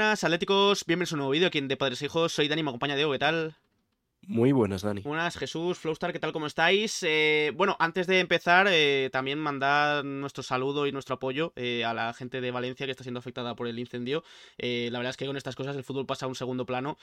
Buenas, atléticos, bienvenidos a un nuevo vídeo aquí en De Padres e Hijos. Soy Dani, me acompaña Diego, ¿qué tal? Muy buenas, Dani. Buenas, Jesús, Flowstar, ¿qué tal? ¿Cómo estáis? Eh, bueno, antes de empezar, eh, también mandar nuestro saludo y nuestro apoyo eh, a la gente de Valencia que está siendo afectada por el incendio. la verdad es que con estas cosas el fútbol pasa a un segundo plano,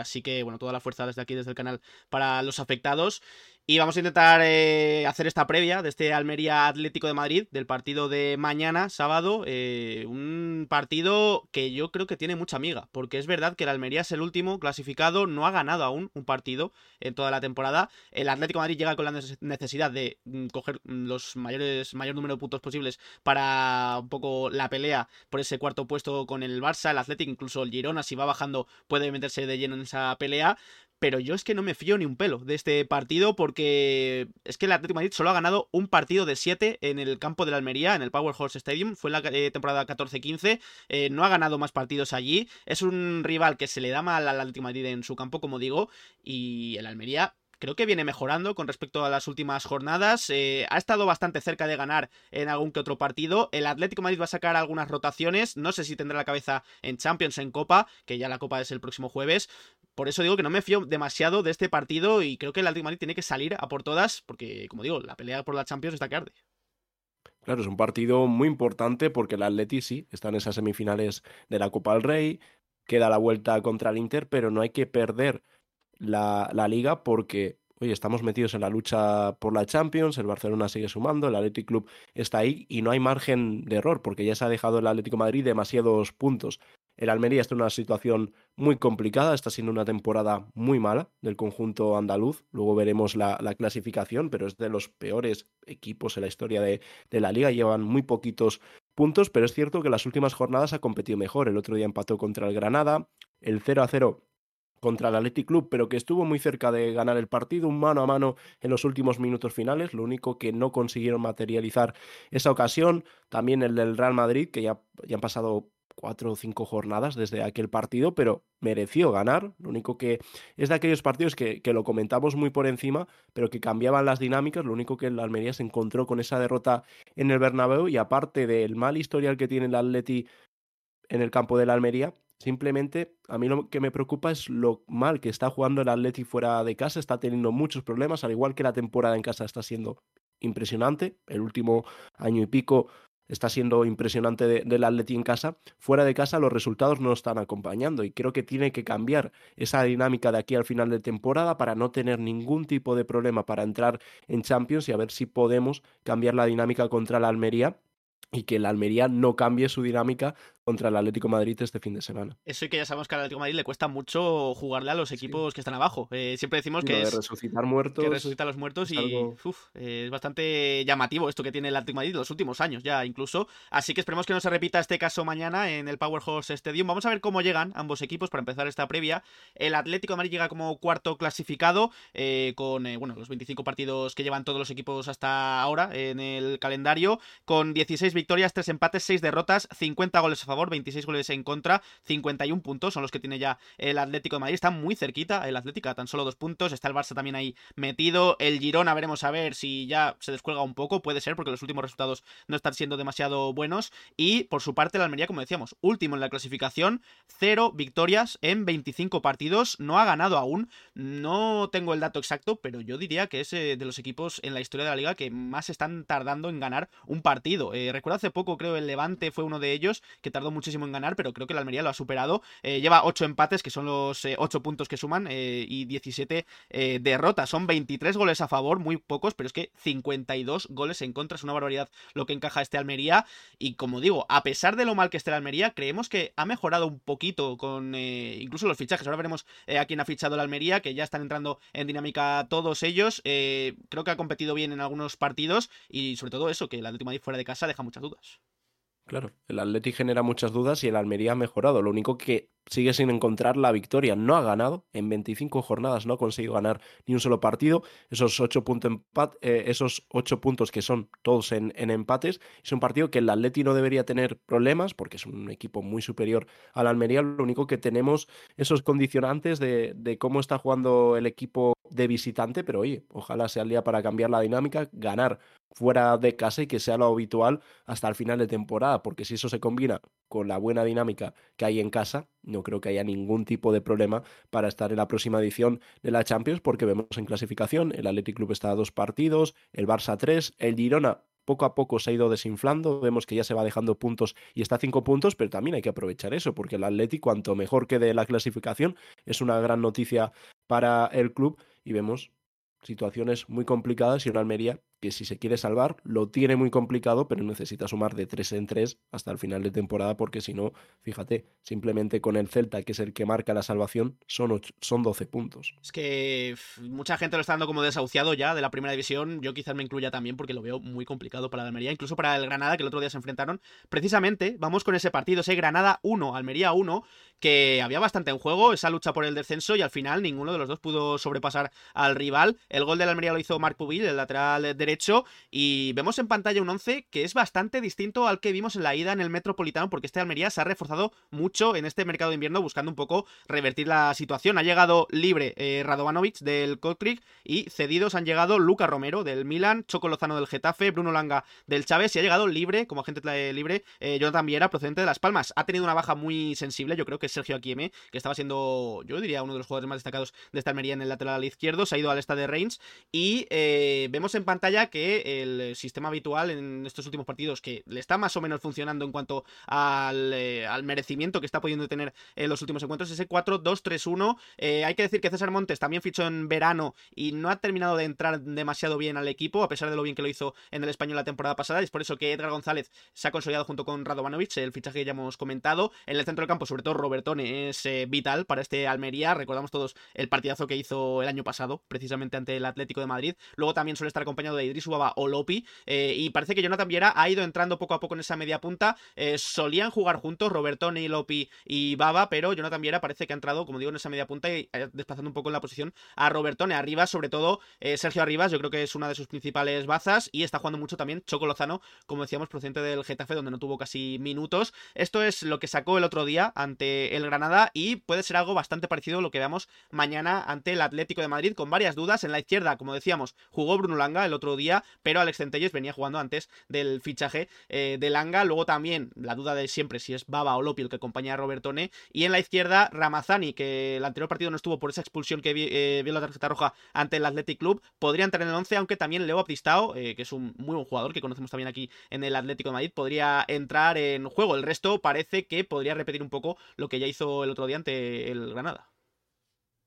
así que, bueno, toda la fuerza desde aquí, desde el canal, para los afectados. Y vamos a intentar eh, hacer esta previa de este Almería Atlético de Madrid, del partido de mañana, sábado. Eh, un partido que yo creo que tiene mucha amiga, porque es verdad que el Almería es el último clasificado, no ha ganado aún un partido en toda la temporada. El Atlético de Madrid llega con la necesidad de mm, coger mm, los mayores, mayor número de puntos posibles para un poco la pelea por ese cuarto puesto con el Barça. El Atlético, incluso el Girona, si va bajando, puede meterse de lleno en esa pelea pero yo es que no me fío ni un pelo de este partido porque es que el Atlético Madrid solo ha ganado un partido de siete en el campo de la Almería, en el Power Horse Stadium, fue la eh, temporada 14-15, eh, no ha ganado más partidos allí, es un rival que se le da mal al Atlético Madrid en su campo, como digo, y el Almería creo que viene mejorando con respecto a las últimas jornadas. Eh, ha estado bastante cerca de ganar en algún que otro partido. El Atlético Madrid va a sacar algunas rotaciones. No sé si tendrá la cabeza en Champions, en Copa, que ya la Copa es el próximo jueves. Por eso digo que no me fío demasiado de este partido y creo que el Atlético Madrid tiene que salir a por todas, porque, como digo, la pelea por la Champions está que arde. Claro, es un partido muy importante porque el Atleti sí está en esas semifinales de la Copa del Rey, queda la vuelta contra el Inter, pero no hay que perder la, liga porque, oye, estamos metidos en la lucha por la Champions, el Barcelona sigue sumando, el Athletic Club está ahí y no hay margen de error porque ya se ha dejado el Atlético Madrid demasiados puntos. El Almería está en una situación muy complicada, está siendo una temporada muy mala del conjunto andaluz. Luego veremos la, clasificación, pero es de los peores equipos en la historia de, la liga. Llevan muy poquitos puntos, pero es cierto que las últimas jornadas ha competido mejor. El otro día empató contra el Granada, el 0 a 0 contra el Athletic Club, pero que estuvo muy cerca de ganar el partido, un mano a mano en los últimos minutos finales, lo único que no consiguieron materializar esa ocasión, también el del Real Madrid, que ya, ya han pasado cuatro o cinco jornadas desde aquel partido, pero mereció ganar. Lo único que es de aquellos partidos que, que, lo comentamos muy por encima, pero que cambiaban las dinámicas. Lo único que el Almería se encontró con esa derrota en el Bernabéu y aparte del mal historial que tiene el Atleti en el campo de la Almería, Simplemente a mí lo que me preocupa es lo mal que está jugando el Atleti fuera de casa, está teniendo muchos problemas, al igual que la temporada en casa está siendo impresionante. El último año y pico está siendo impresionante del Atleti en casa. Fuera de casa los resultados no están acompañando y creo que tiene que cambiar esa dinámica de aquí al final de temporada para no tener ningún tipo de problema para entrar en Champions y a ver si podemos cambiar la dinámica contra la Almería y que la Almería no cambie su dinámica contra el Atlético Madrid este fin de semana. Eso y que ya sabemos que al Atlético Madrid le cuesta mucho jugarle a los equipos que están abajo. Eh, siempre decimos que es resucitar muertos. Que resucita a los muertos y es bastante llamativo esto que tiene el Atlético Madrid en los últimos años ya incluso. Así que esperemos que no se repita este caso mañana en el Power Horse Stadium. Vamos a ver cómo llegan ambos equipos para empezar esta previa. El Atlético de Madrid llega como cuarto clasificado eh, con eh, bueno, los 25 partidos que llevan todos los equipos hasta ahora en el calendario con 16 victorias, 3 empates, 6 derrotas, 50 goles a favor, 26 goles en contra, 51 puntos son los que tiene ya el Atlético de Madrid. Está muy cerquita el Atlético, tan solo dos puntos. Está el Barça también ahí metido. El Girona, veremos a ver si ya se descuelga un poco. Puede ser, porque los últimos resultados no están siendo demasiado buenos. Y por su parte, el Almería, como decíamos, último en la clasificación, cero victorias en 25 partidos. No ha ganado aún. No tengo el dato exacto, pero yo diría que es eh, de los equipos en la historia de la liga que más están tardando en ganar un partido. Eh, recuerdo hace poco, creo, el Levante fue uno de ellos que tardó muchísimo en ganar, pero creo que el Almería lo ha superado. Eh, lleva 8 empates, que son los 8 eh, puntos que suman, eh, y 17 derrotas. Son 23 goles a favor, muy pocos, pero es que 52 goles en contra. Es una barbaridad lo que encaja este Almería. Y como digo, a pesar de lo mal que esté el Almería, creemos que ha mejorado un poquito con incluso los fichajes. Ahora veremos a quién ha fichado el Almería, que ya están entrando en dinámica todos ellos. creo que ha competido bien en algunos partidos y sobre todo eso, que Atlético Madrid fuera de casa deja muchas dudas. Claro, el Atleti genera muchas dudas y el Almería ha mejorado. Lo único que sigue sin encontrar la victoria. No ha ganado en 25 jornadas, no ha conseguido ganar ni un solo partido. Esos 8, eh, esos ocho puntos que son todos en, empates. Es un partido que el Atleti no debería tener problemas porque es un equipo muy superior al Almería. Lo único que tenemos esos condicionantes de, de cómo está jugando el equipo de visitante, pero oye, ojalá sea el día para cambiar la dinámica, ganar fuera de casa y que sea lo habitual hasta el final de temporada, porque si eso se combina con la buena dinámica que hay en casa, no creo que haya ningún tipo de problema para estar en la próxima edición de la Champions, porque vemos en clasificación, el Athletic Club está a dos partidos, el Barça a tres, el Girona poco a poco se ha ido desinflando, vemos que ya se va dejando puntos y está a cinco puntos, pero también hay que aprovechar eso, porque el Athletic, cuanto mejor quede la clasificación, es una gran noticia para el club y vemos situaciones muy complicadas y una Almería que si se quiere salvar lo tiene muy complicado, pero necesita sumar de 3 en 3 hasta el final de temporada, porque si no, fíjate, simplemente con el Celta, que es el que marca la salvación, son, son 12 puntos. Es que mucha gente lo está dando como desahuciado ya de la primera división, yo quizás me incluya también porque lo veo muy complicado para la Almería, incluso para el Granada, que el otro día se enfrentaron. Precisamente, vamos con ese partido, ese Granada 1, Almería 1, que había bastante en juego, esa lucha por el descenso, y al final ninguno de los dos pudo sobrepasar al rival. El gol de la Almería lo hizo Marc Pubil, el lateral derecho hecho y vemos en pantalla un 11 que es bastante distinto al que vimos en la ida en el Metropolitano porque este Almería se ha reforzado mucho en este mercado de invierno buscando un poco revertir la situación. Ha llegado libre eh, Radovanovic del Kotrick y cedidos han llegado Luca Romero del Milan, Choco Lozano del Getafe, Bruno Langa del Chávez y ha llegado libre, como agente libre, eh, Jonathan Viera procedente de Las Palmas. Ha tenido una baja muy sensible, yo creo que es Sergio Akieme, que estaba siendo, yo diría, uno de los jugadores más destacados de esta Almería en el lateral izquierdo, se ha ido al esta de Reims y eh, vemos en pantalla que el eh, sistema habitual en estos últimos partidos, que le está más o menos funcionando en cuanto al, eh, merecimiento que está pudiendo tener en los últimos encuentros, ese 4-2-3-1. Eh, hay que decir que César Montes también fichó en verano y no ha terminado de entrar demasiado bien al equipo, a pesar de lo bien que lo hizo en el español la temporada pasada. Es por eso que Edgar González se ha consolidado junto con Radovanovic, el fichaje que ya hemos comentado. En el centro del campo, sobre todo Robertone, es vital para este Almería. Recordamos todos el partidazo que hizo el año pasado, precisamente ante el Atlético de Madrid. Luego también suele estar acompañado de Idris Ubaba o Lopi. Eh, y parece que Jonathan Viera ha ido entrando poco a poco en esa media punta. Eh, solían jugar juntos Robertone, Lopi y Baba, pero Jonathan Viera parece que ha entrado, como digo, en esa media punta y eh, desplazando un poco en la posición a Robertone. Arriba, sobre todo, Sergio Arribas, yo creo que es una de sus principales bazas y está jugando mucho también Choco Lozano, como decíamos, procedente del Getafe, donde no tuvo casi minutos. Esto es lo que sacó el otro día ante el Granada y puede ser algo bastante parecido a lo que veamos mañana ante el Atlético de Madrid, con varias dudas. En la izquierda, como decíamos, jugó Bruno Langa el otro día, pero Alex Centelles venía jugando antes del fichaje eh, de Langa. Luego también la duda de siempre si es Baba o Lopi el que acompaña a Robertone. Y en la izquierda, Ramazani, que el anterior partido no estuvo por esa expulsión que eh, vio la tarjeta roja ante el Athletic Club, podría entrar en el 11, aunque también Leo Baptistao, eh, que es un muy buen jugador que conocemos también aquí en el Atlético de Madrid, podría entrar en juego. El resto parece que podría repetir un poco lo que ya hizo el otro día ante el Granada.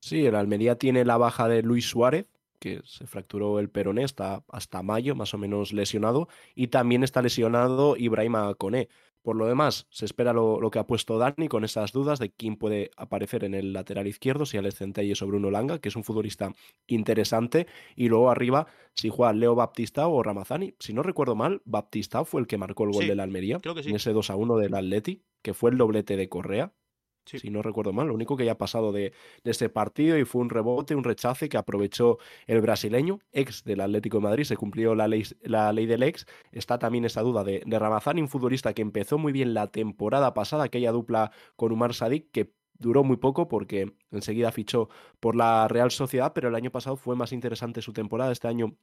Sí, el Almería tiene la baja de Luis Suárez, que se fracturó el peroné, está hasta mayo más o menos lesionado, y también está lesionado Ibrahima Koné. Por lo demás, se espera lo, que ha puesto Dani con esas dudas de quién puede aparecer en el lateral izquierdo, si Alex Centelles o Bruno Langa, que es un futbolista interesante, y luego arriba si juega Leo Baptista o Ramazani. Si no recuerdo mal, Baptista fue el que marcó el gol de la Almería en ese 2 a 1 del Atleti, que fue el doblete de Correa, si no recuerdo mal. Lo único que ya ha pasado de, este partido y fue un rebote, un rechace que aprovechó el brasileño, ex del Atlético de Madrid, se cumplió la ley, la ley del ex. Está también esa duda de, de Ramazani, un futbolista que empezó muy bien la temporada pasada, aquella dupla con Umar Sadik, que duró muy poco porque enseguida fichó por la Real Sociedad, pero el año pasado fue más interesante su temporada. Este año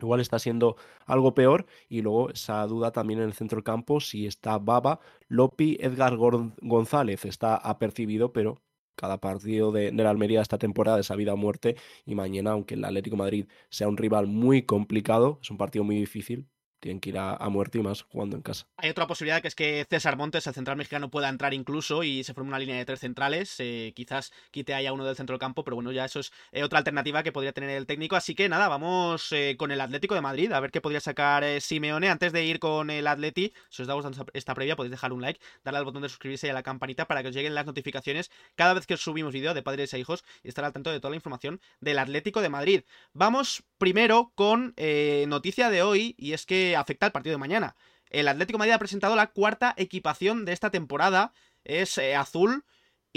igual está siendo algo peor. Y luego esa duda también en el centro campo, si está Baba, Lopi, Edgar González está apercibido, pero cada partido de, de, la Almería esta temporada es a vida o muerte. Y mañana, aunque el Atlético Madrid sea un rival muy complicado, es un partido muy difícil, tienen que ir a, muerte y más jugando en casa. Hay otra posibilidad que es que César Montes, el central mexicano, pueda entrar incluso y se forme una línea de tres centrales. Eh, quizás quite ahí a uno del centro del campo, pero bueno, ya eso es eh, otra alternativa que podría tener el técnico. Así que nada, vamos eh, con el Atlético de Madrid, a ver qué podría sacar Simeone. Antes de ir con el Atleti, si os da esta previa, podéis dejar un like, darle al botón de suscribirse y a la campanita para que os lleguen las notificaciones cada vez que os subimos vídeo de padres e hijos y estar al tanto de toda la información del Atlético de Madrid. Vamos primero con noticia de hoy y es que afecta al partido de mañana. El Atlético Madrid ha presentado la cuarta equipación de esta temporada. Es eh, azul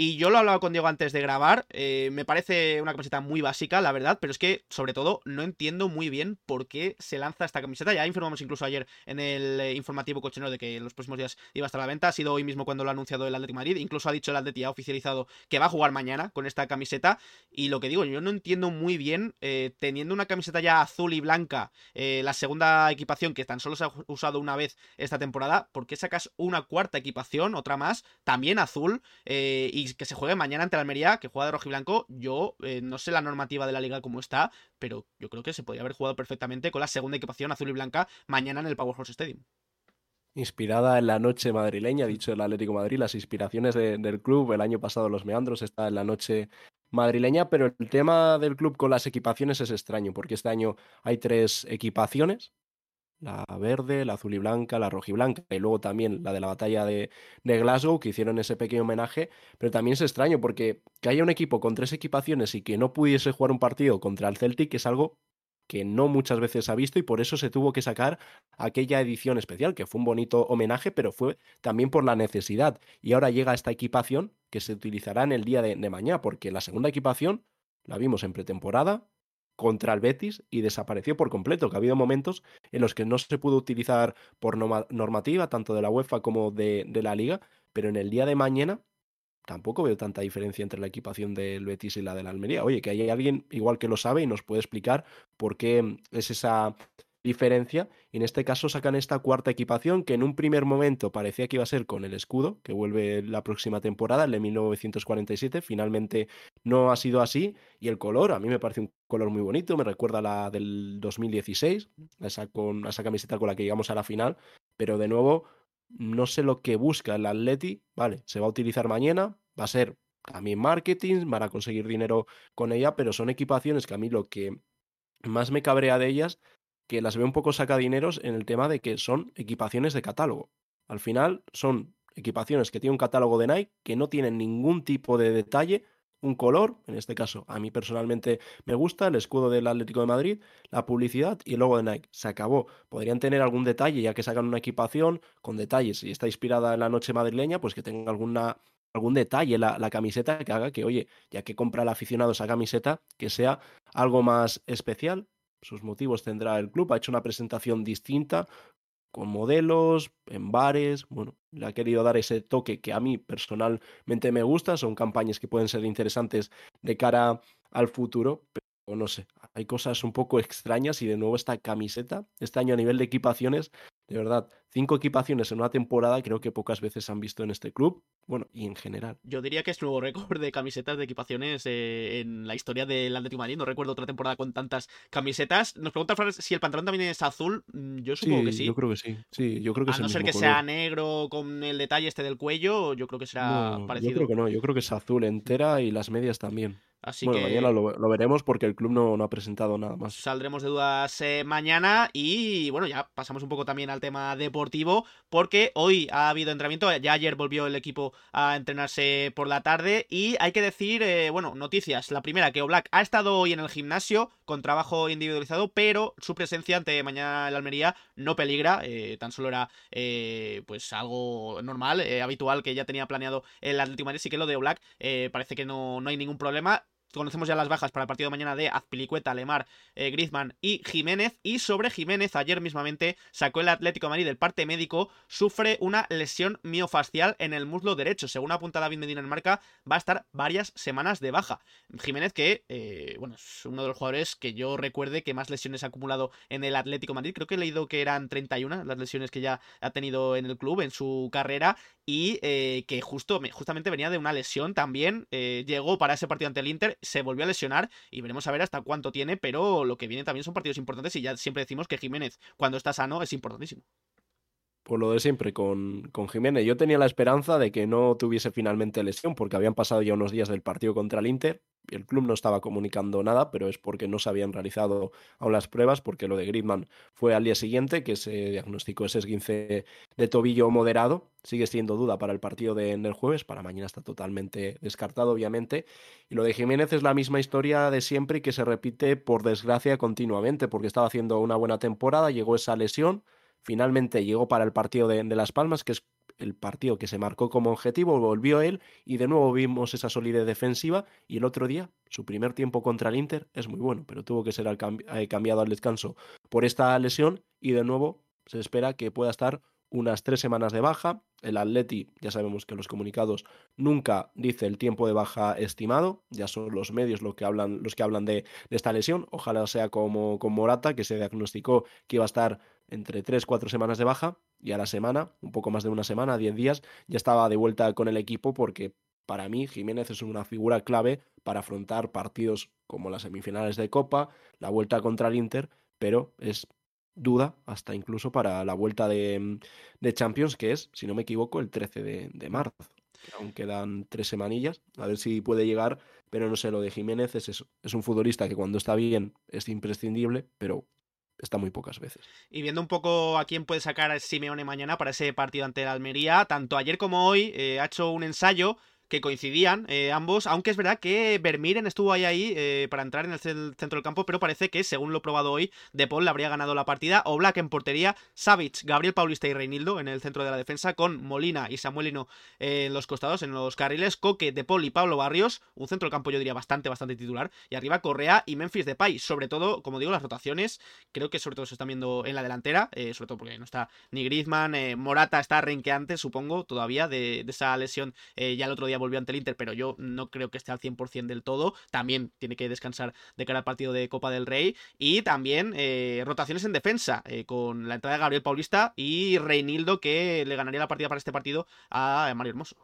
Y yo lo hablaba con Diego antes de grabar. Eh, me parece una camiseta muy básica, la verdad. Pero es que, sobre todo, no entiendo muy bien por qué se lanza esta camiseta. Ya informamos incluso ayer en el eh, informativo cochinero de que en los próximos días iba a estar la venta. Ha sido hoy mismo cuando lo ha anunciado el Atlético Madrid. Incluso ha dicho el Atlético, ha oficializado que va a jugar mañana con esta camiseta. Y lo que digo, yo no entiendo muy bien, eh, teniendo una camiseta ya azul y blanca, la segunda equipación que tan solo se ha usado una vez esta temporada, ¿por qué sacas una cuarta equipación, otra más, también azul? y que se juegue mañana ante la Almería, que juega de rojo y blanco. Yo eh, no sé la normativa de la liga cómo está, pero yo creo que se podría haber jugado perfectamente con la segunda equipación azul y blanca mañana en el Powerhouse Stadium. Inspirada en la noche madrileña, dicho el Atlético Madrid, las inspiraciones del club, el año pasado los Meandros está en la noche madrileña, pero el tema del club con las equipaciones es extraño, porque este año hay tres equipaciones, la verde, la azul y blanca, la roja y blanca, y luego también la de la batalla de, Glasgow, que hicieron ese pequeño homenaje, pero también es extraño porque que haya un equipo con tres equipaciones y que no pudiese jugar un partido contra el Celtic es algo que no muchas veces ha visto y por eso se tuvo que sacar aquella edición especial, que fue un bonito homenaje, pero fue también por la necesidad. Y ahora llega esta equipación que se utilizará en el día de mañana, porque la segunda equipación la vimos en pretemporada, contra el Betis y desapareció por completo, que ha habido momentos en los que no se pudo utilizar por normativa, tanto de la UEFA como de, la liga, pero en el día de mañana tampoco veo tanta diferencia entre la equipación del Betis y la de la Almería. Oye, que hay alguien igual que lo sabe y nos puede explicar por qué es esa diferencia. Y en este caso sacan esta cuarta equipación que en un primer momento parecía que iba a ser con el escudo, que vuelve la próxima temporada, el de 1947. Finalmente no ha sido así. Y el color, a mí me parece un color muy bonito, me recuerda a la del 2016, esa, con, esa camiseta con la que llegamos a la final. Pero de nuevo, no sé lo que busca el Atleti. Vale, se va a utilizar mañana, va a ser también marketing, van a conseguir dinero con ella, pero son equipaciones que a mí lo que más me cabrea de ellas que las veo un poco sacadineros en el tema de que son equipaciones de catálogo. Al final son equipaciones que tienen un catálogo de Nike que no tienen ningún tipo de detalle, un color, en este caso a mí personalmente me gusta, el escudo del Atlético de Madrid, la publicidad y el logo de Nike. Se acabó. Podrían tener algún detalle ya que sacan una equipación con detalles y está inspirada en la noche madrileña, pues que tenga alguna algún detalle la, camiseta que haga que, oye, ya que compra el aficionado esa camiseta, que sea algo más especial, sus motivos tendrá el club. Ha hecho una presentación distinta, con modelos, en bares. Bueno, le ha querido dar ese toque que a mí personalmente me gusta. Son campañas que pueden ser interesantes de cara al futuro, pero no sé, hay cosas un poco extrañas y de nuevo esta camiseta, este año a nivel de equipaciones, de verdad, cinco equipaciones en una temporada creo que pocas veces han visto en este club, bueno, y en general. Yo diría que es nuevo récord de camisetas de equipaciones eh, en la historia del Atlético Madrid. No recuerdo otra temporada con tantas camisetas. Nos pregunta Flores si el pantalón también es azul. Mm, yo supongo que sí. Yo creo que sí. Sí, yo creo que A no ser que sea negro con el detalle este del cuello, yo creo que será parecido. Yo creo que no, yo creo que es azul entera y las medias también. Así bueno, que mañana lo, veremos porque el club no, ha presentado nada más. Saldremos de dudas eh, mañana y bueno, ya pasamos un poco también al tema deportivo porque hoy ha habido entrenamiento, ya ayer volvió el equipo a entrenarse por la tarde y hay que decir, eh, bueno, noticias. La primera, que Oblak ha estado hoy en el gimnasio con trabajo individualizado, pero su presencia ante mañana en la Almería no peligra, eh, tan solo era pues algo normal, habitual que ya tenía planeado el Atlético Madrid, así que lo de Oblak parece que no, no hay ningún problema Conocemos ya las bajas para el partido de mañana de Azpilicueta, Lemar, eh, Griezmann y Jiménez. Y sobre Jiménez, ayer mismamente sacó el Atlético Madrid del parte médico, sufre una lesión miofascial en el muslo derecho. Según apunta David Medina en marca, va a estar varias semanas de baja. Jiménez, que eh, bueno, es uno de los jugadores que yo recuerde que más lesiones ha acumulado en el Atlético Madrid. Creo que he leído que eran 31 las lesiones que ya ha tenido en el club en su carrera. Y eh, que justo, justamente venía de una lesión también. llegó para ese partido ante el Inter se volvió a lesionar y veremos a ver hasta cuánto tiene, pero lo que viene también son partidos importantes y ya siempre decimos que Jiménez cuando está sano es importantísimo. Por lo de siempre con, con Jiménez. Yo tenía la esperanza de que no tuviese finalmente lesión porque habían pasado ya unos días del partido contra el Inter el club no estaba comunicando nada, pero es porque no se habían realizado aún las pruebas, porque lo de Griezmann fue al día siguiente, que se diagnosticó ese esguince de tobillo moderado. Sigue siendo duda para el partido de, del jueves, para mañana está totalmente descartado, obviamente. Y lo de Jiménez es la misma historia de siempre y que se repite, por desgracia, continuamente, porque estaba haciendo una buena temporada, llegó esa lesión, finalmente llegó para el partido de, de Las Palmas, que es el partido que se marcó como objetivo, volvió él y de nuevo vimos esa solidez defensiva y el otro día su primer tiempo contra el Inter es muy bueno, pero tuvo que ser eh, cambiado al descanso por esta lesión y de nuevo se espera que pueda estar unas tres semanas de baja. El Atleti, ya sabemos que los comunicados nunca dice el tiempo de baja estimado, ya son los medios los que hablan, los que hablan de, esta lesión. Ojalá sea como con Morata, que se diagnosticó que iba a estar entre tres, cuatro semanas de baja, y a la semana, un poco más de una semana, diez días, ya estaba de vuelta con el equipo porque para mí Jiménez es una figura clave para afrontar partidos como las semifinales de Copa, la vuelta contra el Inter, pero es duda hasta incluso para la vuelta de, mm, de Champions, que es, si no me equivoco, el 13 de, de marzo. Aún quedan tres semanillas, a ver si puede llegar, pero no sé, lo de Jiménez es eso. Es un futbolista que cuando está bien es imprescindible, pero está muy pocas veces. Y viendo un poco a quién puede sacar a Simeone mañana para ese partido ante la Almería, tanto ayer como hoy eh, ha hecho un ensayo que coincidían eh, ambos, aunque es verdad que Vermiren estuvo ahí, ahí eh, para entrar en el centro del campo, pero parece que, según lo probado hoy, De Paul le habría ganado la partida, o Black en portería, Savic, Gabriel Paulista y Reinildo en el centro de la defensa, con Molina y Samuelino en los costados, en los carriles, Coque, De Paul y Pablo Barrios, un centro del campo yo diría bastante, bastante titular, y arriba Correa y Memphis Depay, sobre todo, como digo, las rotaciones, creo que sobre todo se están viendo en la delantera, eh, sobre todo porque no está ni Griezmann, Morata está renqueante, supongo, todavía, de, de esa lesión, ya el otro día volvió ante el Inter, pero yo no creo que esté al 100% del todo. También tiene que descansar de cara al partido de Copa del Rey. Y también eh, rotaciones en defensa, eh, con la entrada de Gabriel Paulista y Reinildo, que le ganaría la partida para este partido a Mario Hermoso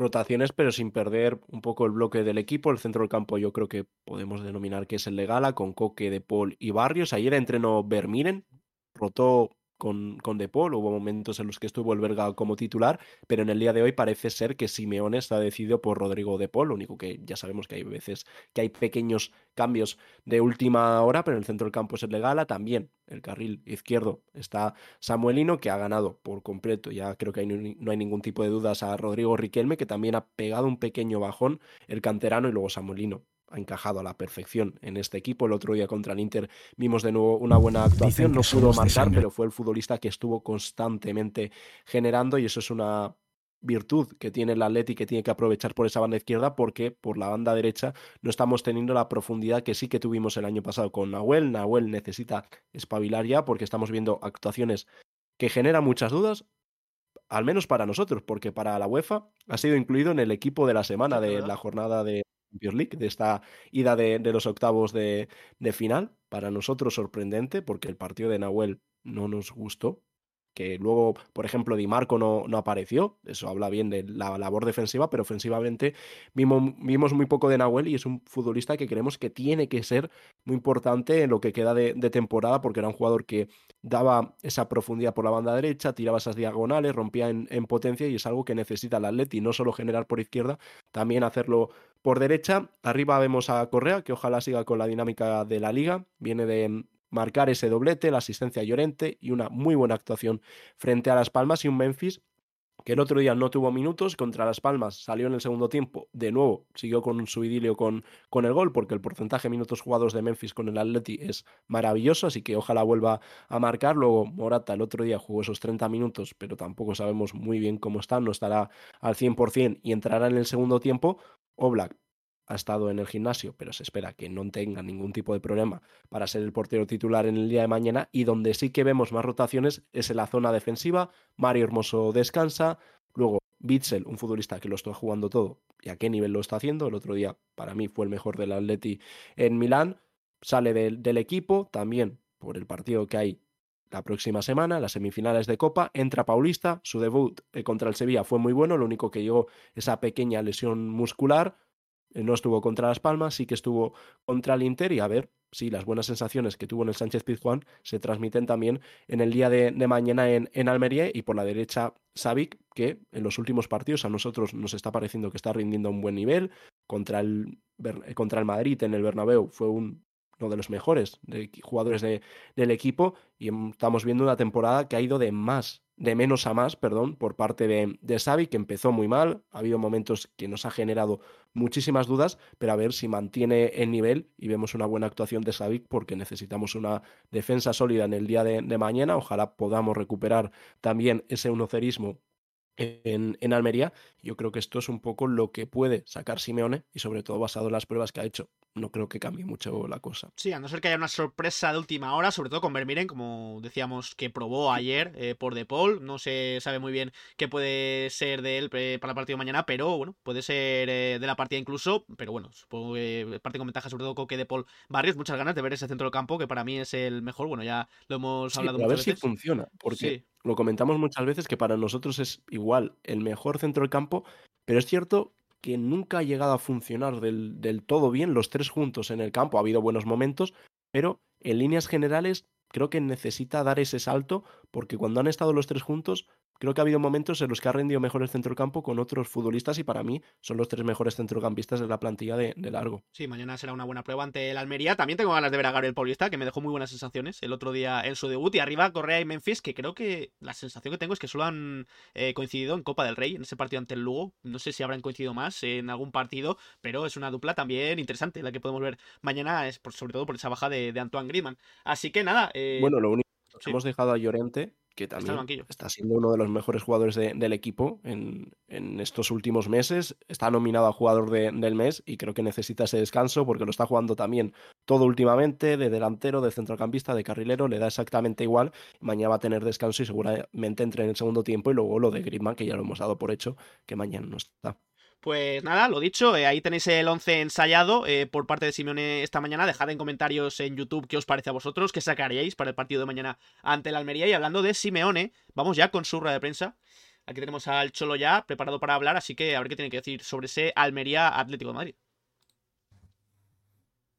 rotaciones, pero sin perder un poco el bloque del equipo. El centro del campo yo creo que podemos denominar que es el Legala, con Coque, De Paul y Barrios. Ayer entrenó Vermiren, rotó con, con De Paul, hubo momentos en los que estuvo el Berga como titular, pero en el día de hoy parece ser que Simeone está decidido por Rodrigo De Paul, lo único que ya sabemos que hay veces que hay pequeños cambios de última hora, pero en el centro del campo es el Legala, también el carril izquierdo está Samuelino, que ha ganado por completo, ya creo que no hay ningún tipo de dudas a Rodrigo Riquelme, que también ha pegado un pequeño bajón el canterano y luego Samuelino ha encajado a la perfección en este equipo. El otro día contra el Inter vimos de nuevo una buena actuación. No pudo marcar, pero fue el futbolista que estuvo constantemente generando y eso es una virtud que tiene el Atleti que tiene que aprovechar por esa banda izquierda porque por la banda derecha no estamos teniendo la profundidad que sí que tuvimos el año pasado con Nahuel. Nahuel necesita espabilar ya porque estamos viendo actuaciones que generan muchas dudas, al menos para nosotros, porque para la UEFA ha sido incluido en el equipo de la semana de la jornada de De esta ida de, los octavos de, de, final. Para nosotros sorprendente, porque el partido de Nahuel no nos gustó que luego, por ejemplo, Di Marco no, no, apareció, eso habla bien de la labor defensiva, pero ofensivamente vimos, vimos, muy poco de Nahuel y es un futbolista que creemos que tiene que ser muy importante en lo que queda de, temporada, porque era un jugador que daba esa profundidad por la banda derecha, tiraba esas diagonales, rompía en, en potencia y es algo que necesita el Atleti, no solo generar por izquierda, también hacerlo por derecha. Arriba vemos a Correa, que ojalá siga con la dinámica de la liga, viene de, marcar ese doblete, la asistencia a Llorente y una muy buena actuación frente a Las Palmas y un Memphis que el otro día no tuvo minutos contra Las Palmas, salió en el segundo tiempo, de nuevo siguió con su idilio con, con el gol, porque el porcentaje de minutos jugados de Memphis con el Atleti es maravilloso, así que ojalá vuelva a marcar. Luego Morata el otro día jugó esos 30 minutos, pero tampoco sabemos muy bien cómo está, no estará al 100% y entrará en el segundo tiempo. Oblak ha estado en el gimnasio, pero se espera que no tenga ningún tipo de problema para ser el portero titular en el día de mañana. Y donde sí que vemos más rotaciones es en la zona defensiva. Mario Hermoso descansa. Luego Bitzel, un futbolista que lo está jugando todo y a qué nivel lo está haciendo. El otro día para mí fue el mejor del Atleti en Milán. Sale del, del equipo también por el partido que hay la próxima semana, las semifinales de Copa, entra Paulista, su debut eh, contra el Sevilla fue muy bueno, lo único que llegó esa pequeña lesión muscular, eh, no estuvo contra Las Palmas, sí que estuvo contra el Inter y a ver si las buenas sensaciones que tuvo en el Sánchez Pizjuán se transmiten también en el día de, mañana en, en, Almería y por la derecha Savic, que en los últimos partidos a nosotros nos está pareciendo que está rindiendo a un buen nivel. Contra el, contra el Madrid en el Bernabéu fue un, uno de los mejores de, jugadores de, del equipo y estamos viendo una temporada que ha ido de más de menos a más, perdón, por parte de, de que empezó muy mal. Ha habido momentos que nos ha generado muchísimas dudas, pero a ver si mantiene el nivel y vemos una buena actuación de Xavi, porque necesitamos una defensa sólida en el día de, mañana. Ojalá podamos recuperar también ese unocerismo en, Almería. Yo creo que esto es un poco lo que puede sacar Simeone y sobre todo basado en las pruebas que ha hecho. No creo que cambie mucho la cosa. Sí, a no ser que haya una sorpresa de última hora, sobre todo con Vermiren, como decíamos que probó ayer eh, por De Paul. No se sabe muy bien qué puede ser de él eh, para el partido de mañana, pero bueno, puede ser eh, de la partida incluso. Pero bueno, supongo que parte con ventaja, sobre todo Coque De Paul Barrios. Muchas ganas de ver ese centro del campo, que para mí es el mejor. Bueno, ya lo hemos hablado sí, muchas a ver veces. si funciona, porque lo comentamos muchas veces que para nosotros es igual el mejor centro del campo, pero es cierto que nunca ha llegado a funcionar del, todo bien los tres juntos en el campo. Ha habido buenos momentos, pero en líneas generales creo que necesita dar ese salto porque cuando han estado los tres juntos creo que ha habido momentos en los que ha rendido mejor el centrocampo con otros futbolistas y para mí son los tres mejores centrocampistas de la plantilla de, de, largo. Sí, mañana será una buena prueba ante el Almería. También tengo ganas de ver a Gabriel Paulista, que me dejó muy buenas sensaciones el otro día en su debut. Y arriba Correa y Memphis, que creo que la sensación que tengo es que solo han eh, coincidido en Copa del Rey, en ese partido ante el Lugo. No sé si habrán coincidido más en algún partido, pero es una dupla también interesante la que podemos ver mañana, es por, sobre todo por esa baja de, de Antoine Griezmann. Así que nada. Eh... Bueno, lo único sí. hemos dejado a Llorente que también está, siendo uno de los mejores jugadores de, del equipo en, en, estos últimos meses. Está nominado a jugador de, del mes y creo que necesita ese descanso porque lo está jugando también todo últimamente, de delantero, de centrocampista, de carrilero, le da exactamente igual. Mañana va a tener descanso y seguramente entre en el segundo tiempo y luego lo de Griezmann, que ya lo hemos dado por hecho, que mañana no está. Pues nada, lo dicho, eh, ahí tenéis el 11 ensayado eh, por parte de Simeone esta mañana. Dejad en comentarios en YouTube qué os parece a vosotros, qué sacaríais para el partido de mañana ante el Almería. Y hablando de Simeone, vamos ya con su rueda de prensa. Aquí tenemos al Cholo ya preparado para hablar, así que a ver qué tiene que decir sobre ese Almería Atlético de Madrid.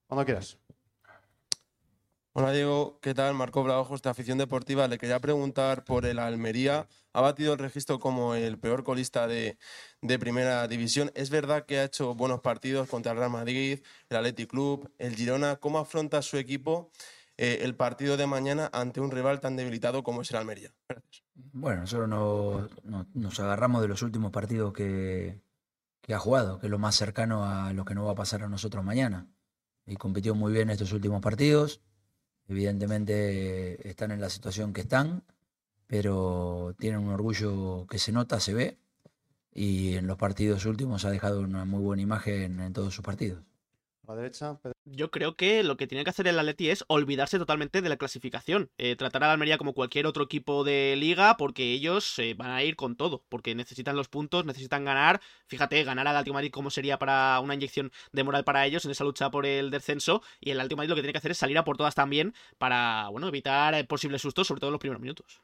Cuando quieras. Hola Diego, ¿qué tal? Marco Blavojos de Afición Deportiva. Le quería preguntar por el Almería. Ha batido el registro como el peor colista de, de, Primera División. Es verdad que ha hecho buenos partidos contra el Real Madrid, el Athletic Club, el Girona. ¿Cómo afronta su equipo eh, el partido de mañana ante un rival tan debilitado como es el Almería? Bueno, nosotros no, no, nos agarramos de los últimos partidos que, que ha jugado, que es lo más cercano a lo que nos va a pasar a nosotros mañana. Y compitió muy bien estos últimos partidos Evidentemente están en la situación que están, pero tienen un orgullo que se nota, se ve, y en los partidos últimos ha dejado una muy buena imagen en todos sus partidos. La derecha. Yo creo que lo que tiene que hacer el Atleti es olvidarse totalmente de la clasificación. Eh, tratar a Almería como cualquier otro equipo de liga porque ellos van a ir con todo. Porque necesitan los puntos, necesitan ganar. Fíjate, ganar al Atlético Madrid como sería para una inyección de moral para ellos en esa lucha por el descenso. Y el Atlético Madrid lo que tiene que hacer es salir a por todas también para, bueno, evitar eh, posibles sustos, sobre todo en los primeros minutos.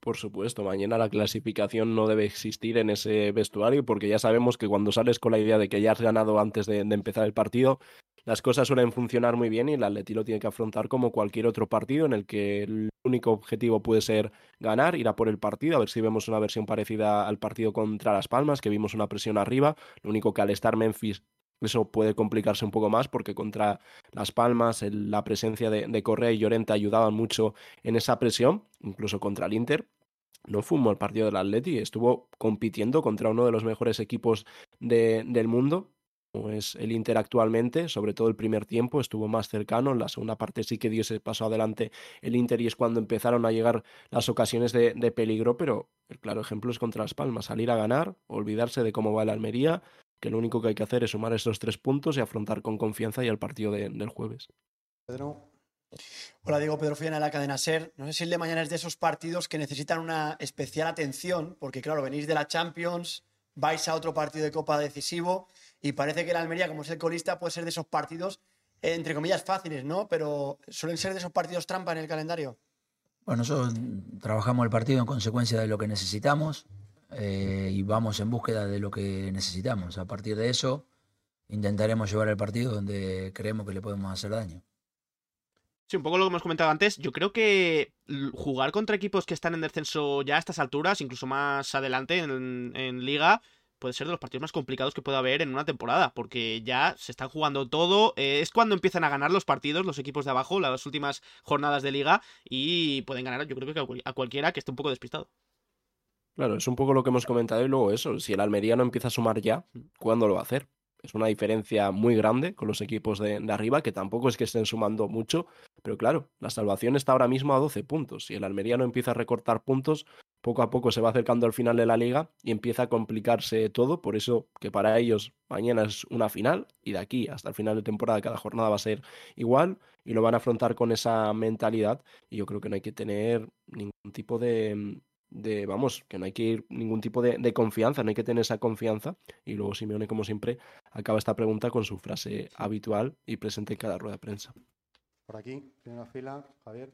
Por supuesto, mañana la clasificación no debe existir en ese vestuario porque ya sabemos que cuando sales con la idea de que ya has ganado antes de empezar el partido, las cosas suelen funcionar muy bien y el Atleti lo tiene que afrontar como cualquier otro partido en el que el único objetivo puede ser ganar, ir a por el partido, a ver si vemos una versión parecida al partido contra Las Palmas, que vimos una presión arriba, lo único que al estar Memphis eso puede complicarse un poco más porque contra Las Palmas el, la presencia de, Correa y Llorente ayudaban mucho en esa presión, incluso contra el Inter. No un mal partido del Atleti, estuvo compitiendo contra uno de los mejores equipos de, del mundo, es el Inter actualmente, sobre todo el primer tiempo estuvo más cercano, en la segunda parte sí que dio ese paso adelante el Inter y es cuando empezaron a llegar las ocasiones de, peligro, pero el claro ejemplo es contra Las Palmas, salir a ganar, olvidarse de cómo va el Almería, que lo único que hay que hacer es sumar estos tres puntos y afrontar con confianza ya el partido de, del jueves. Pedro. Hola, Diego Pedro Fiana de la cadena SER. No sé si el de mañana es de esos partidos que necesitan una especial atención, porque claro, venís de la Champions, vais a otro partido de Copa decisivo y parece que el Almería, como es el colista, puede ser de esos partidos, eh, entre comillas, fáciles, ¿no? Pero suelen ser de esos partidos trampa en el calendario. Bueno, nosotros trabajamos el partido en consecuencia de lo que necesitamos eh, y vamos en búsqueda de lo que necesitamos. A partir de eso, intentaremos llevar el partido donde creemos que le podemos hacer daño. Sí, un poco lo que hemos comentado antes. Yo creo que jugar contra equipos que están en descenso ya a estas alturas, incluso más adelante en, en liga, puede ser de los partidos más complicados que pueda haber en una temporada, porque ya se están jugando todo. Eh, es cuando empiezan a ganar los partidos los equipos de abajo, las últimas jornadas de liga, y pueden ganar, yo creo que a cualquiera que esté un poco despistado. Claro, es un poco lo que hemos comentado y luego eso, si el Almería no empieza a sumar ya, ¿cuándo lo va a hacer? Es una diferencia muy grande con los equipos de, de, arriba, que tampoco es que estén sumando mucho, pero claro, la salvación está ahora mismo a 12 puntos. Si el Almería no empieza a recortar puntos, poco a poco se va acercando al final de la liga y empieza a complicarse todo, por eso que para ellos mañana es una final y de aquí hasta el final de temporada cada jornada va a ser igual y lo van a afrontar con esa mentalidad y yo creo que no hay que tener ningún tipo de, de vamos, que no hay que ir ningún tipo de, de, confianza, no hay que tener esa confianza. Y luego Simeone, como siempre, acaba esta pregunta con su frase habitual y presente en cada rueda de prensa. Por aquí, primera fila, Javier.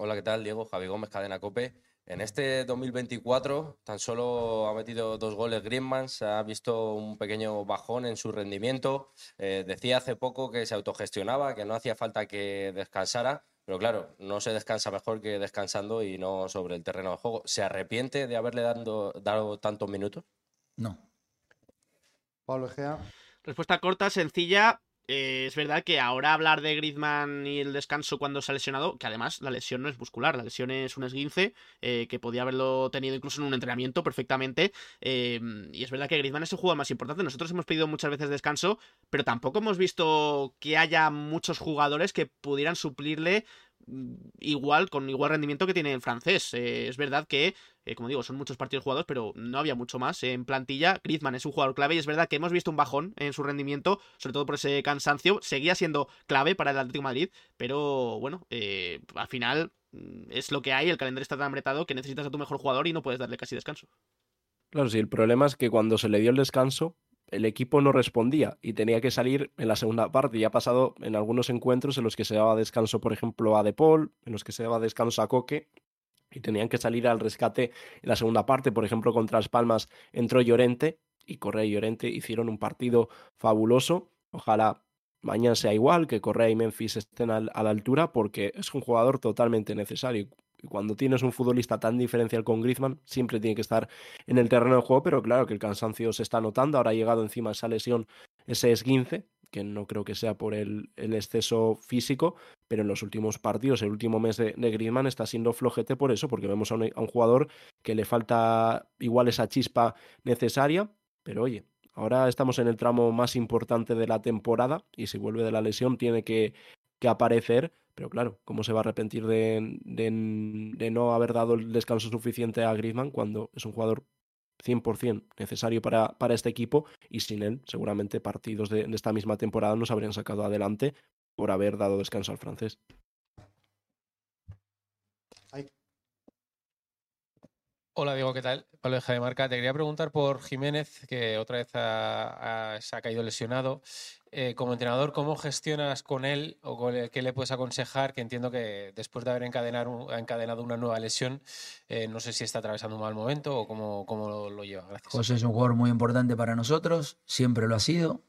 Hola, ¿qué tal? Diego, Javi Gómez, Cadena Cope. En este 2024 tan solo ha metido dos goles Griezmann, se ha visto un pequeño bajón en su rendimiento. Eh, decía hace poco que se autogestionaba, que no hacía falta que descansara, pero claro, no se descansa mejor que descansando y no sobre el terreno de juego. ¿Se arrepiente de haberle dado, dado tantos minutos? No. Pablo Egea. Respuesta corta, sencilla. Eh, es verdad que ahora hablar de Griezmann y el descanso cuando se ha lesionado, que además la lesión no es muscular, la lesión es un esguince, eh, que podía haberlo tenido incluso en un entrenamiento perfectamente. Eh, y es verdad que Griezmann es el jugador más importante. Nosotros hemos pedido muchas veces descanso, pero tampoco hemos visto que haya muchos jugadores que pudieran suplirle igual, con igual rendimiento que tiene el francés. Eh, es verdad que, eh, como digo, son muchos partidos jugados, pero no había mucho más en plantilla. Griezmann es un jugador clave y es verdad que hemos visto un bajón en su rendimiento, sobre todo por ese cansancio. Seguía siendo clave para el Atlético Madrid, pero bueno, eh, al final mm, es lo que hay. El calendario está tan apretado que necesitas a tu mejor jugador y no puedes darle casi descanso. Claro, sí, el problema es que cuando se le dio el descanso, el equipo no respondía y tenía que salir en la segunda parte. Y ha pasado en algunos encuentros en los que se daba descanso, por ejemplo, a De Paul, en los que se daba descanso a Coque, y tenían que salir al rescate en la segunda parte. Por ejemplo, contra Las Palmas entró Llorente y Correa y Llorente hicieron un partido fabuloso. Ojalá mañana sea igual, que Correa y Memphis estén a la altura, porque es un jugador totalmente necesario. Cuando tienes un futbolista tan diferencial con Griezmann, siempre tiene que estar en el terreno de juego, pero claro que el cansancio se está notando. Ahora ha llegado encima esa lesión, ese esguince, que no creo que sea por el, exceso físico, pero en los últimos partidos, el último mes de, de Griezmann está siendo flojete por eso, porque vemos a un jugador que le falta igual esa chispa necesaria, pero oye, Ahora estamos en el tramo más importante de la temporada y si vuelve de la lesión tiene que, que aparecer. Pero claro, ¿cómo se va a arrepentir de, de, no haber dado el descanso suficiente a Griezmann cuando es un jugador 100% necesario para, para este equipo y sin él seguramente partidos de, de esta misma temporada nos habrían sacado adelante por haber dado descanso al francés? Hola Diego, ¿qué tal? Pablo de Marca. Te quería preguntar por Jiménez, que otra vez ha, se ha caído lesionado. Eh, como entrenador, ¿cómo gestionas con él o qué le puedes aconsejar? Que entiendo que después de haber encadenado, una nueva lesión, eh, no sé si está atravesando un mal momento o cómo, lo, lleva. Gracias. José es un jugador muy importante para nosotros, siempre lo ha sido,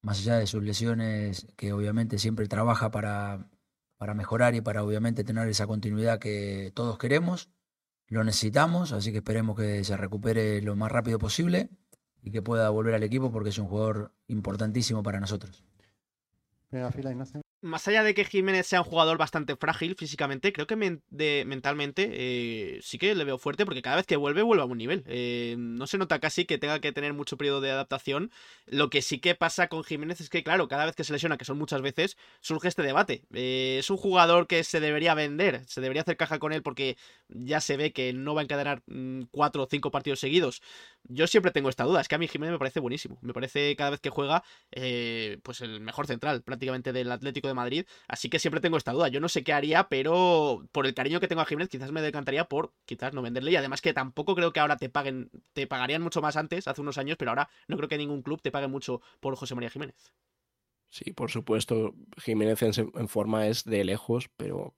más allá de sus lesiones, que obviamente siempre trabaja para, para mejorar y para obviamente tener esa continuidad que todos queremos lo necesitamos, así que esperemos que se recupere lo más rápido posible y que pueda volver al equipo porque es un jugador importantísimo para nosotros. Fila, Ignacio. Más allá de que Jiménez sea un jugador bastante frágil físicamente, creo que de, mentalmente eh, sí que le veo fuerte porque cada vez que vuelve, vuelve a un nivel. Eh, no se nota casi que tenga que tener mucho periodo de adaptación. Lo que sí que pasa con Jiménez es que, claro, cada vez que se lesiona, que son muchas veces, surge este debate. Eh, es un jugador que se debería vender, se debería hacer caja con él porque ya se ve que no va a encadenar mmm, cuatro o cinco partidos seguidos. Yo siempre tengo esta duda, es que a mí Jiménez me parece buenísimo. Me parece cada vez que juega, eh, pues el mejor central prácticamente del Atlético Madrid. Así que siempre tengo esta duda. Yo no sé qué haría, pero por el cariño que tengo a Jiménez, quizás me decantaría por quizás no venderle. Y además que tampoco creo que ahora te paguen, te pagarían mucho más antes, hace unos años, pero ahora no creo que ningún club te pague mucho por José María Jiménez. Sí, por supuesto, Jiménez en, forma es de lejos, pero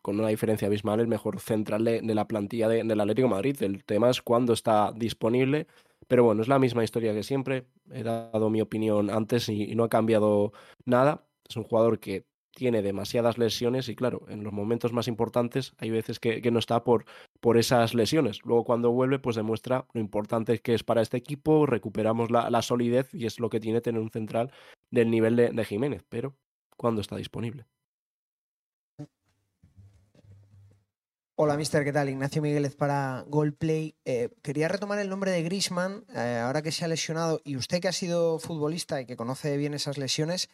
con una diferencia abismal el mejor central de, la plantilla de, del Atlético Madrid. El tema es cuándo está disponible. Pero bueno, es la misma historia que siempre. He dado mi opinión antes y no ha cambiado nada. Es un jugador que tiene demasiadas lesiones y claro, en los momentos más importantes hay veces que, no está por, por esas lesiones. Luego cuando vuelve pues demuestra lo importante que es para este equipo, recuperamos la, la solidez y es lo que tiene tener un central del nivel de, de Jiménez, pero cuando está disponible. Hola, mister, ¿qué tal? Ignacio Migueles para Goldplay. Eh, quería retomar el nombre de Grisman, eh, ahora que se ha lesionado, y usted que ha sido futbolista y que conoce bien esas lesiones,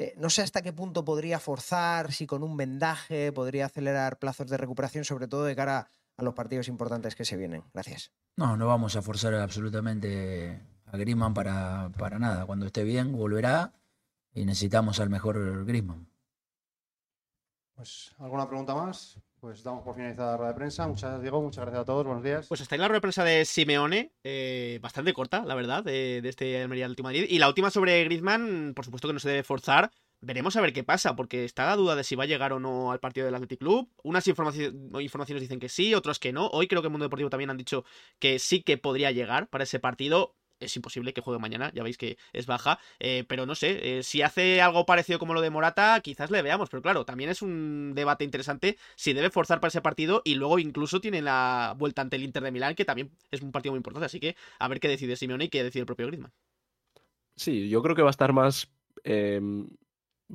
Eh, no sé hasta qué punto podría forzar, si con un vendaje podría acelerar plazos de recuperación, sobre todo de cara a los partidos importantes que se vienen. Gracias. No, no vamos a forzar absolutamente a Griezmann para, para nada. Cuando esté bien, volverá y necesitamos al mejor Griezmann. Pues, ¿alguna pregunta más? Pues damos por finalizada la rueda de prensa. Muchas gracias, Diego. Muchas gracias a todos. Buenos días. Pues está en la rueda de prensa de Simeone, eh, bastante corta, la verdad, de, de este Almería Atlético Madrid. Y la última sobre Griezmann, por supuesto que no se debe forzar. Veremos a ver qué pasa, porque está la duda de si va a llegar o no al partido del Athletic Club. Unas informaci- informaciones dicen que sí, otras que no. Hoy creo que en Mundo Deportivo también han dicho que sí que podría llegar para ese partido. Es imposible que juegue mañana, ya veis que es baja, eh, pero no sé, eh, si hace algo parecido como lo de Morata, quizás le veamos, pero claro, también es un debate interesante si debe forzar para ese partido y luego incluso tiene la vuelta ante el Inter de Milán, que también es un partido muy importante, así que a ver qué decide Simeone y qué decide el propio Griezmann. Sí, yo creo que va a estar más. eh,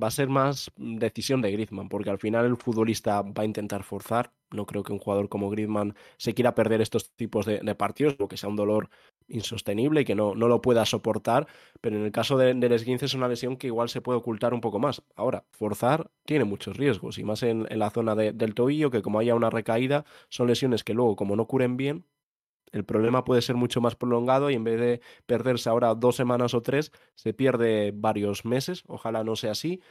va a ser más decisión de Griezmann, porque al final el futbolista va a intentar forzar. No creo que un jugador como Griezmann se quiera perder estos tipos de, de partidos, o que sea un dolor insostenible y que no, no lo pueda soportar. Pero en el caso de, del esguince es una lesión que igual se puede ocultar un poco más. Ahora, forzar tiene muchos riesgos, y más en, en la zona de- del tobillo, que como haya una recaída, son lesiones que luego, como no curen bien, el problema puede ser mucho más prolongado y en vez de perderse ahora dos semanas o tres, se pierde varios meses. Ojalá no sea así.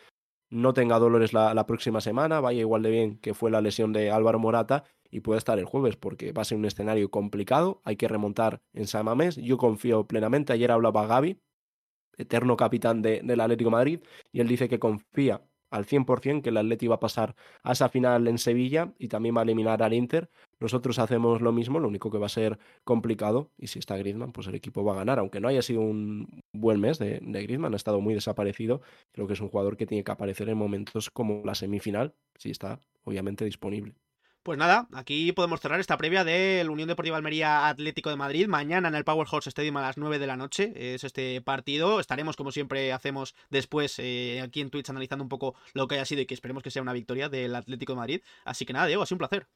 No tenga dolores la, próxima semana, vaya igual de bien que fue la lesión de Álvaro Morata y puede estar el jueves porque va a ser un escenario complicado. Hay que remontar en San Mamés. Yo confío plenamente. Ayer hablaba Gaby, eterno capitán de- del Atlético de Madrid, y él dice que confía al 100% que el Atlético va a pasar a esa final en Sevilla y también va a eliminar al Inter. Nosotros hacemos lo mismo, lo único que va a ser complicado y si está Griezmann, pues el equipo va a ganar, aunque no haya sido un buen mes de, de Griezmann, ha estado muy desaparecido, creo que es un jugador que tiene que aparecer en momentos como la semifinal, si está obviamente disponible. Pues nada, aquí podemos cerrar esta previa del Unión Deportiva Almería Atlético de Madrid. Mañana en el Powerhouse Stadium a las 9 de la noche es este partido. Estaremos, como siempre hacemos después, eh, aquí en Twitch analizando un poco lo que haya sido y que esperemos que sea una victoria del Atlético de Madrid. Así que nada, Diego, ha sido un placer.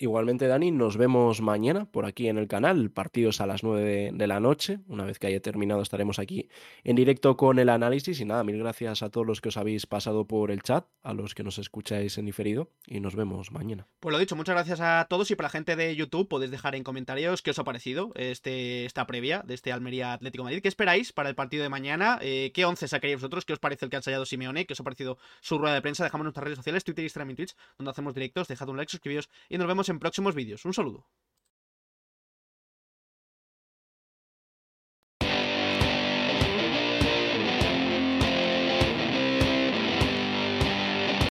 Igualmente, Dani, nos vemos mañana por aquí en el canal. El partido es a las 9 de, la noche. Una vez que haya terminado, estaremos aquí en directo con el análisis. Y nada, mil gracias a todos los que os habéis pasado por el chat, a los que nos escucháis en diferido. Y nos vemos mañana. Pues lo dicho, muchas gracias a todos y para la gente de YouTube podéis dejar en comentarios qué os ha parecido este, esta previa de este Almería Atlético Madrid. ¿Qué esperáis para el partido de mañana? Eh, ¿Qué once sacaríais vosotros? ¿Qué os parece el que ha ensayado Simeone? ¿Qué os ha parecido su rueda de prensa? Dejamos nuestras redes sociales, Twitter, Instagram y Twitch, donde hacemos directos. Dejad un like, suscribíos y nos vemos en próximos vídeos. Un saludo.